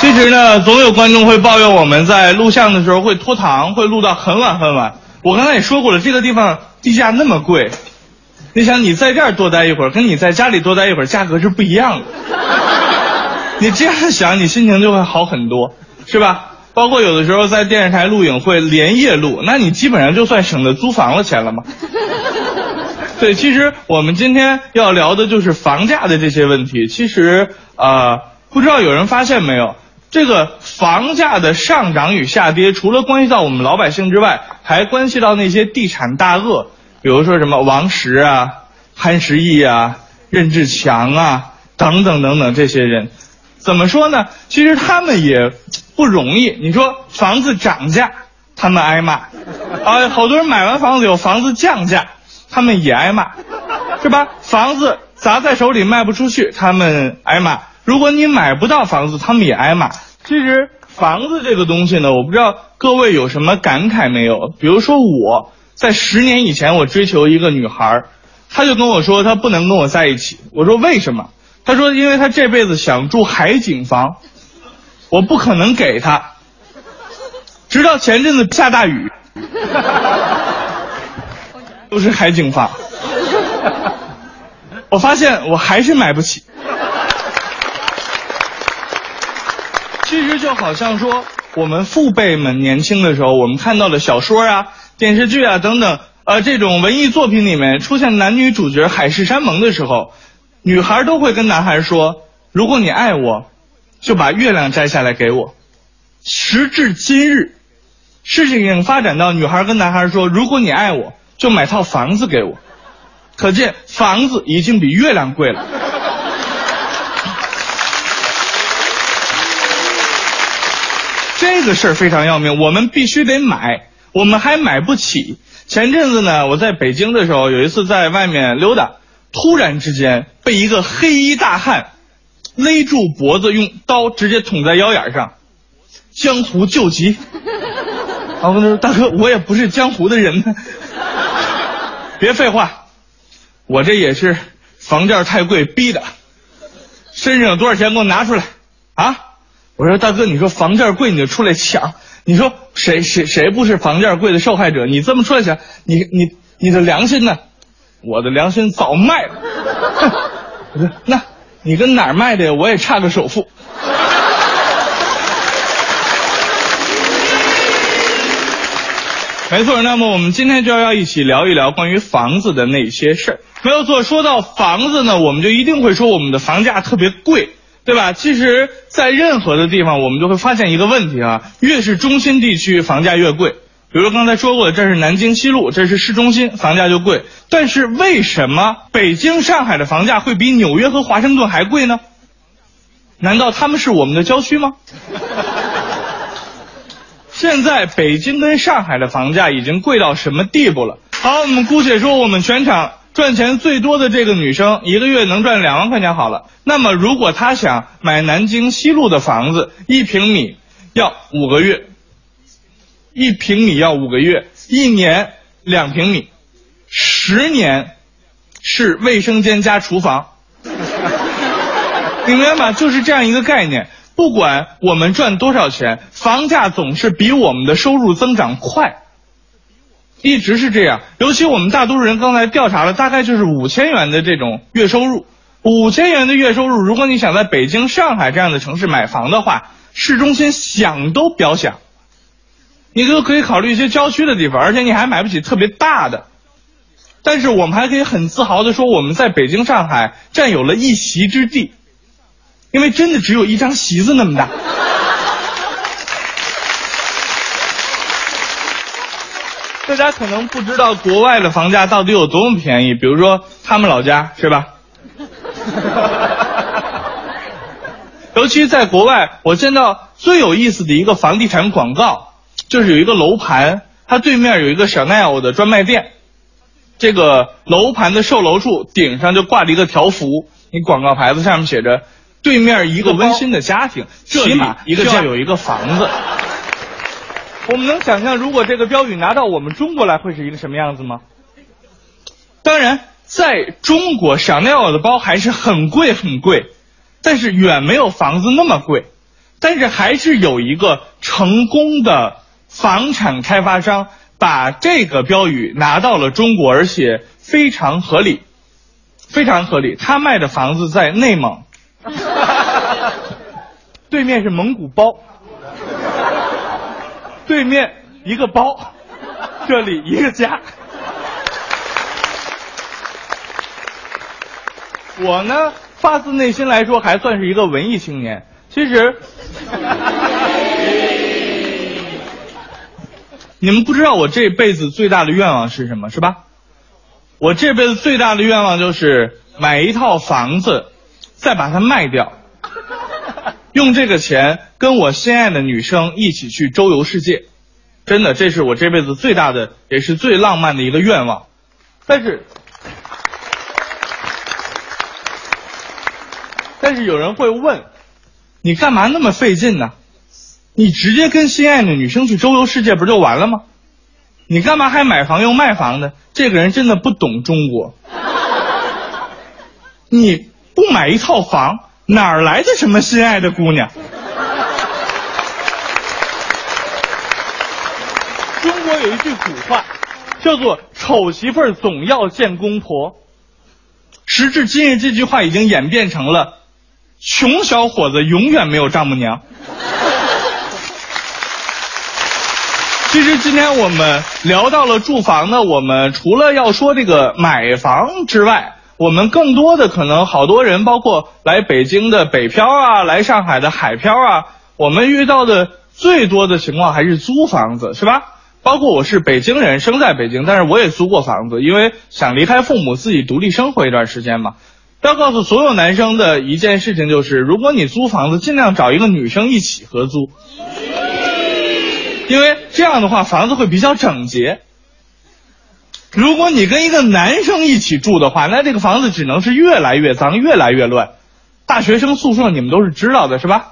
其实呢，总有观众会抱怨我们在录像的时候会拖堂，会录到很晚很晚。我刚才也说过了，这个地方地价那么贵，你想你在这儿多待一会儿，跟你在家里多待一会儿价格是不一样的。你这样想，你心情就会好很多，是吧？包括有的时候在电视台录影会连夜录，那你基本上就算省了租房的钱了嘛。对，其实我们今天要聊的就是房价的这些问题。其实啊，不知道有人发现没有，这个房价的上涨与下跌，除了关系到我们老百姓之外，还关系到那些地产大鳄，比如说什么王石啊、潘石屹啊、任志强啊等等等等这些人。怎么说呢？其实他们也不容易。你说房子涨价，他们挨骂；啊，好多人买完房子有房子降价，他们也挨骂，是吧？房子砸在手里卖不出去，他们挨骂；如果你买不到房子，他们也挨骂。其实房子这个东西呢，我不知道各位有什么感慨没有？比如说我在十年以前，我追求一个女孩，她就跟我说她不能跟我在一起。我说为什么？她说：“因为她这辈子想住海景房，我不可能给她。直到前阵子下大雨，都是海景房，我发现我还是买不起。其实就好像说，我们父辈们年轻的时候，我们看到的小说啊、电视剧啊等等，呃，这种文艺作品里面出现男女主角海誓山盟的时候。”女孩都会跟男孩说：“如果你爱我，就把月亮摘下来给我。”时至今日，事情已经发展到女孩跟男孩说：“如果你爱我，就买套房子给我。”可见房子已经比月亮贵了。这个事儿非常要命，我们必须得买，我们还买不起。前阵子呢，我在北京的时候，有一次在外面溜达。突然之间被一个黑衣大汉勒住脖子，用刀直接捅在腰眼上，江湖救急。我说：“大哥，我也不是江湖的人呢。别废话，我这也是房价太贵逼的。身上有多少钱？给我拿出来啊！”我说：“大哥，你说房价贵你就出来抢，你说谁谁谁不是房价贵的受害者？你这么出来抢，你你你的良心呢？”我的良心早卖了，那，你跟哪儿卖的呀？我也差个首付。没错，那么我们今天就要一起聊一聊关于房子的那些事儿。没有错，说到房子呢，我们就一定会说我们的房价特别贵，对吧？其实，在任何的地方，我们就会发现一个问题啊，越是中心地区，房价越贵。比如刚才说过的，这是南京西路，这是市中心，房价就贵。但是为什么北京、上海的房价会比纽约和华盛顿还贵呢？难道他们是我们的郊区吗？现在北京跟上海的房价已经贵到什么地步了？好，我们姑且说我们全场赚钱最多的这个女生，一个月能赚两万块钱好了。那么如果她想买南京西路的房子，一平米要五个月。一平米要五个月，一年两平米，十年是卫生间加厨房，你明白吗？就是这样一个概念。不管我们赚多少钱，房价总是比我们的收入增长快，一直是这样。尤其我们大多数人刚才调查了，大概就是五千元的这种月收入，五千元的月收入，如果你想在北京、上海这样的城市买房的话，市中心想都别想。你都可以考虑一些郊区的地方，而且你还买不起特别大的。但是我们还可以很自豪的说，我们在北京、上海占有了一席之地，因为真的只有一张席子那么大。大家可能不知道国外的房价到底有多么便宜，比如说他们老家是吧？尤其在国外，我见到最有意思的一个房地产广告。就是有一个楼盘，它对面有一个小奈 l 的专卖店，这个楼盘的售楼处顶上就挂着一个条幅，你广告牌子上面写着“对面一个温馨的家庭，起码一个要有一个房子”。我们能想象，如果这个标语拿到我们中国来，会是一个什么样子吗？当然，在中国，香奈 l 的包还是很贵很贵，但是远没有房子那么贵。但是还是有一个成功的房产开发商把这个标语拿到了中国，而且非常合理，非常合理。他卖的房子在内蒙，对面是蒙古包，对面一个包，这里一个家。我呢，发自内心来说，还算是一个文艺青年。其实，你们不知道我这辈子最大的愿望是什么，是吧？我这辈子最大的愿望就是买一套房子，再把它卖掉，用这个钱跟我心爱的女生一起去周游世界。真的，这是我这辈子最大的，也是最浪漫的一个愿望。但是。但是有人会问，你干嘛那么费劲呢？你直接跟心爱的女生去周游世界不就完了吗？你干嘛还买房又卖房呢？这个人真的不懂中国。你不买一套房，哪来的什么心爱的姑娘？有一句古话，叫做“丑媳妇总要见公婆”。时至今日，这句话已经演变成了。穷小伙子永远没有丈母娘。其实今天我们聊到了住房呢，我们除了要说这个买房之外，我们更多的可能好多人，包括来北京的北漂啊，来上海的海漂啊，我们遇到的最多的情况还是租房子，是吧？包括我是北京人，生在北京，但是我也租过房子，因为想离开父母，自己独立生活一段时间嘛。要告诉所有男生的一件事情就是，如果你租房子，尽量找一个女生一起合租，因为这样的话房子会比较整洁。如果你跟一个男生一起住的话，那这个房子只能是越来越脏，越来越乱。大学生宿舍你们都是知道的，是吧？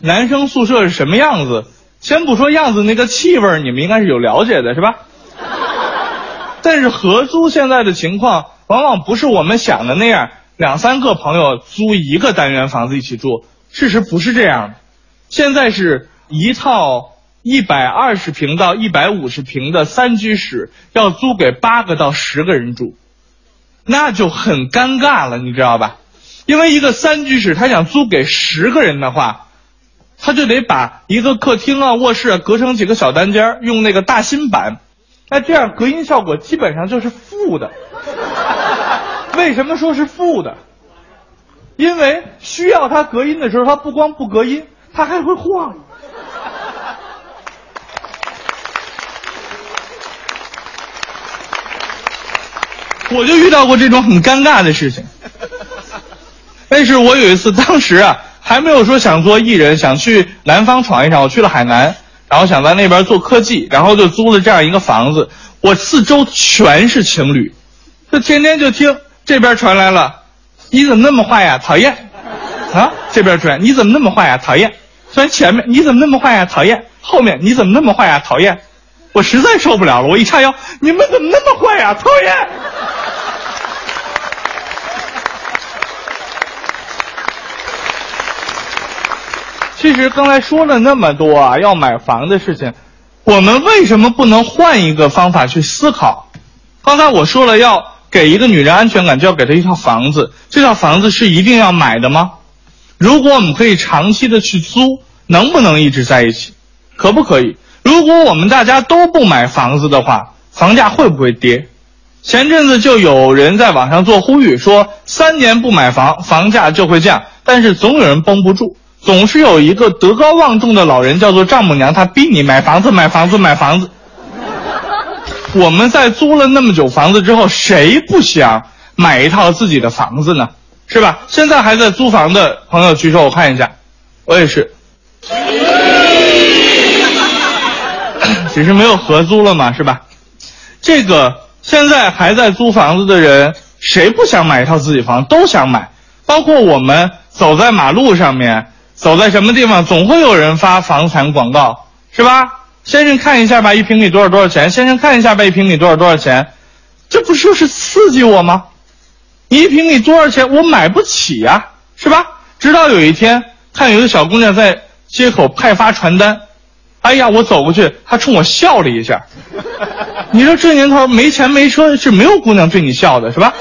男生宿舍是什么样子？先不说样子，那个气味你们应该是有了解的，是吧？但是合租现在的情况，往往不是我们想的那样。两三个朋友租一个单元房子一起住，事实不是这样的。现在是一套一百二十平到一百五十平的三居室，要租给八个到十个人住，那就很尴尬了，你知道吧？因为一个三居室，他想租给十个人的话，他就得把一个客厅啊、卧室啊隔成几个小单间，用那个大新板，那这样隔音效果基本上就是负的。为什么说是负的？因为需要它隔音的时候，它不光不隔音，它还会晃。我就遇到过这种很尴尬的事情。但是我有一次，当时啊，还没有说想做艺人，想去南方闯一闯。我去了海南，然后想在那边做科技，然后就租了这样一个房子。我四周全是情侣，就天天就听。这边传来了，你怎么那么坏呀？讨厌！啊，这边传，你怎么那么坏呀？讨厌！虽然前面，你怎么那么坏呀？讨厌！后面，你怎么那么坏呀？讨厌！我实在受不了了，我一叉腰，你们怎么那么坏呀？讨厌！其实刚才说了那么多啊，要买房的事情，我们为什么不能换一个方法去思考？刚才我说了要。给一个女人安全感，就要给她一套房子。这套房子是一定要买的吗？如果我们可以长期的去租，能不能一直在一起？可不可以？如果我们大家都不买房子的话，房价会不会跌？前阵子就有人在网上做呼吁，说三年不买房，房价就会降。但是总有人绷不住，总是有一个德高望重的老人，叫做丈母娘，她逼你买房子，买房子，买房子。我们在租了那么久房子之后，谁不想买一套自己的房子呢？是吧？现在还在租房的朋友举手，我看一下。我也是，只是没有合租了嘛，是吧？这个现在还在租房子的人，谁不想买一套自己房？都想买。包括我们走在马路上面，走在什么地方，总会有人发房产广告，是吧？先生看一下吧，一平米多少多少钱？先生看一下吧，一平米多少多少钱？这不就是刺激我吗？一平米多少钱？我买不起呀，是吧？直到有一天，看有个小姑娘在街口派发传单。哎呀，我走过去，她冲我笑了一下。你说这年头没钱没车是没有姑娘对你笑的，是吧？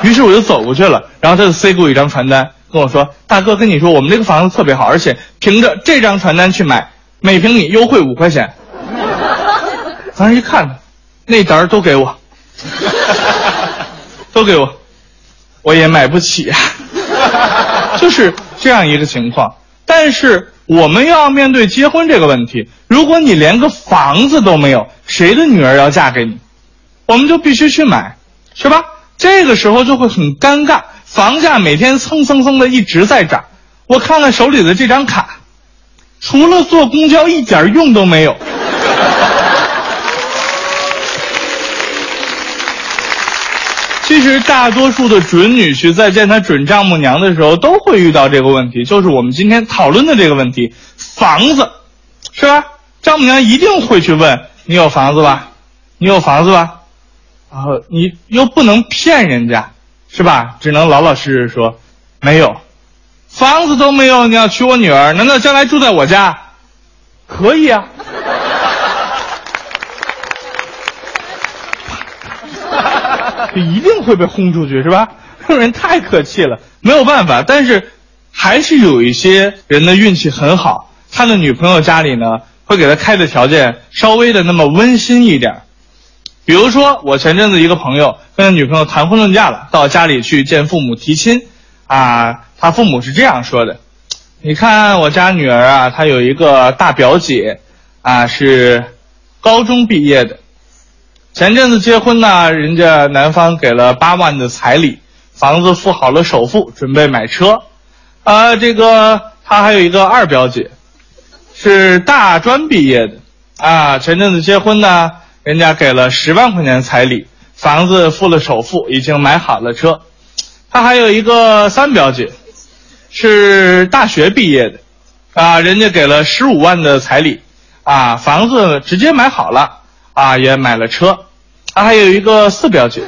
于是我就走过去了，然后她就塞给我一张传单，跟我说：“大哥，跟你说，我们这个房子特别好，而且凭着这张传单去买，每平米优惠五块钱。”当时一看，那单儿都给我，都给我，我也买不起啊，就是这样一个情况。但是。我们要面对结婚这个问题，如果你连个房子都没有，谁的女儿要嫁给你？我们就必须去买，是吧？这个时候就会很尴尬，房价每天蹭蹭蹭的一直在涨。我看看手里的这张卡，除了坐公交一点用都没有。其实大多数的准女婿在见他准丈母娘的时候，都会遇到这个问题，就是我们今天讨论的这个问题：房子，是吧？丈母娘一定会去问你有房子吧？你有房子吧？然后你又不能骗人家，是吧？只能老老实实说没有，房子都没有，你要娶我女儿？难道将来住在我家？可以啊。就 一定会被轰出去，是吧？这人太客气了，没有办法。但是，还是有一些人的运气很好，他的女朋友家里呢，会给他开的条件稍微的那么温馨一点。比如说，我前阵子一个朋友跟女朋友谈婚论嫁了，到家里去见父母提亲，啊，他父母是这样说的：“你看我家女儿啊，她有一个大表姐，啊，是高中毕业的。”前阵子结婚呢，人家男方给了八万的彩礼，房子付好了首付，准备买车。啊，这个他还有一个二表姐，是大专毕业的，啊，前阵子结婚呢，人家给了十万块钱彩礼，房子付了首付，已经买好了车。他还有一个三表姐，是大学毕业的，啊，人家给了十五万的彩礼，啊，房子直接买好了。啊，也买了车，他还有一个四表姐，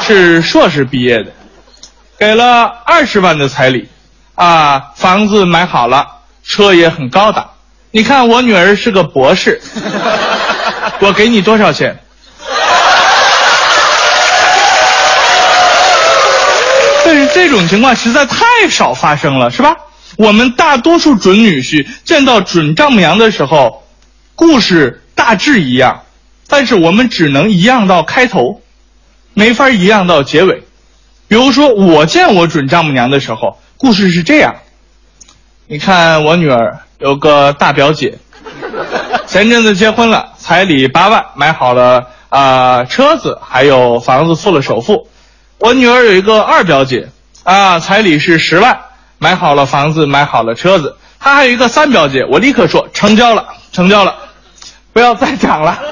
是硕士毕业的，给了二十万的彩礼，啊，房子买好了，车也很高档。你看我女儿是个博士，我给你多少钱？但是这种情况实在太少发生了，是吧？我们大多数准女婿见到准丈母娘的时候，故事大致一样。但是我们只能一样到开头，没法一样到结尾。比如说，我见我准丈母娘的时候，故事是这样：你看，我女儿有个大表姐，前阵子结婚了，彩礼八万，买好了啊车子，还有房子付了首付。我女儿有一个二表姐，啊，彩礼是十万，买好了房子，买好了车子。她还有一个三表姐，我立刻说成交了，成交了，不要再讲了。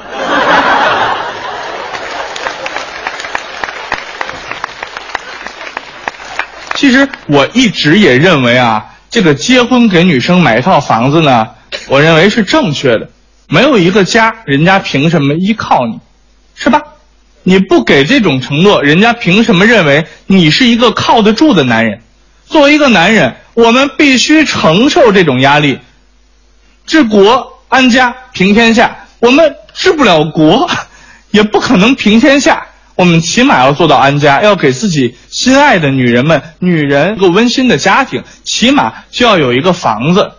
其实我一直也认为啊，这个结婚给女生买一套房子呢，我认为是正确的。没有一个家，人家凭什么依靠你，是吧？你不给这种承诺，人家凭什么认为你是一个靠得住的男人？作为一个男人，我们必须承受这种压力，治国安家平天下。我们治不了国，也不可能平天下。我们起码要做到安家，要给自己心爱的女人们、女人一个温馨的家庭，起码就要有一个房子。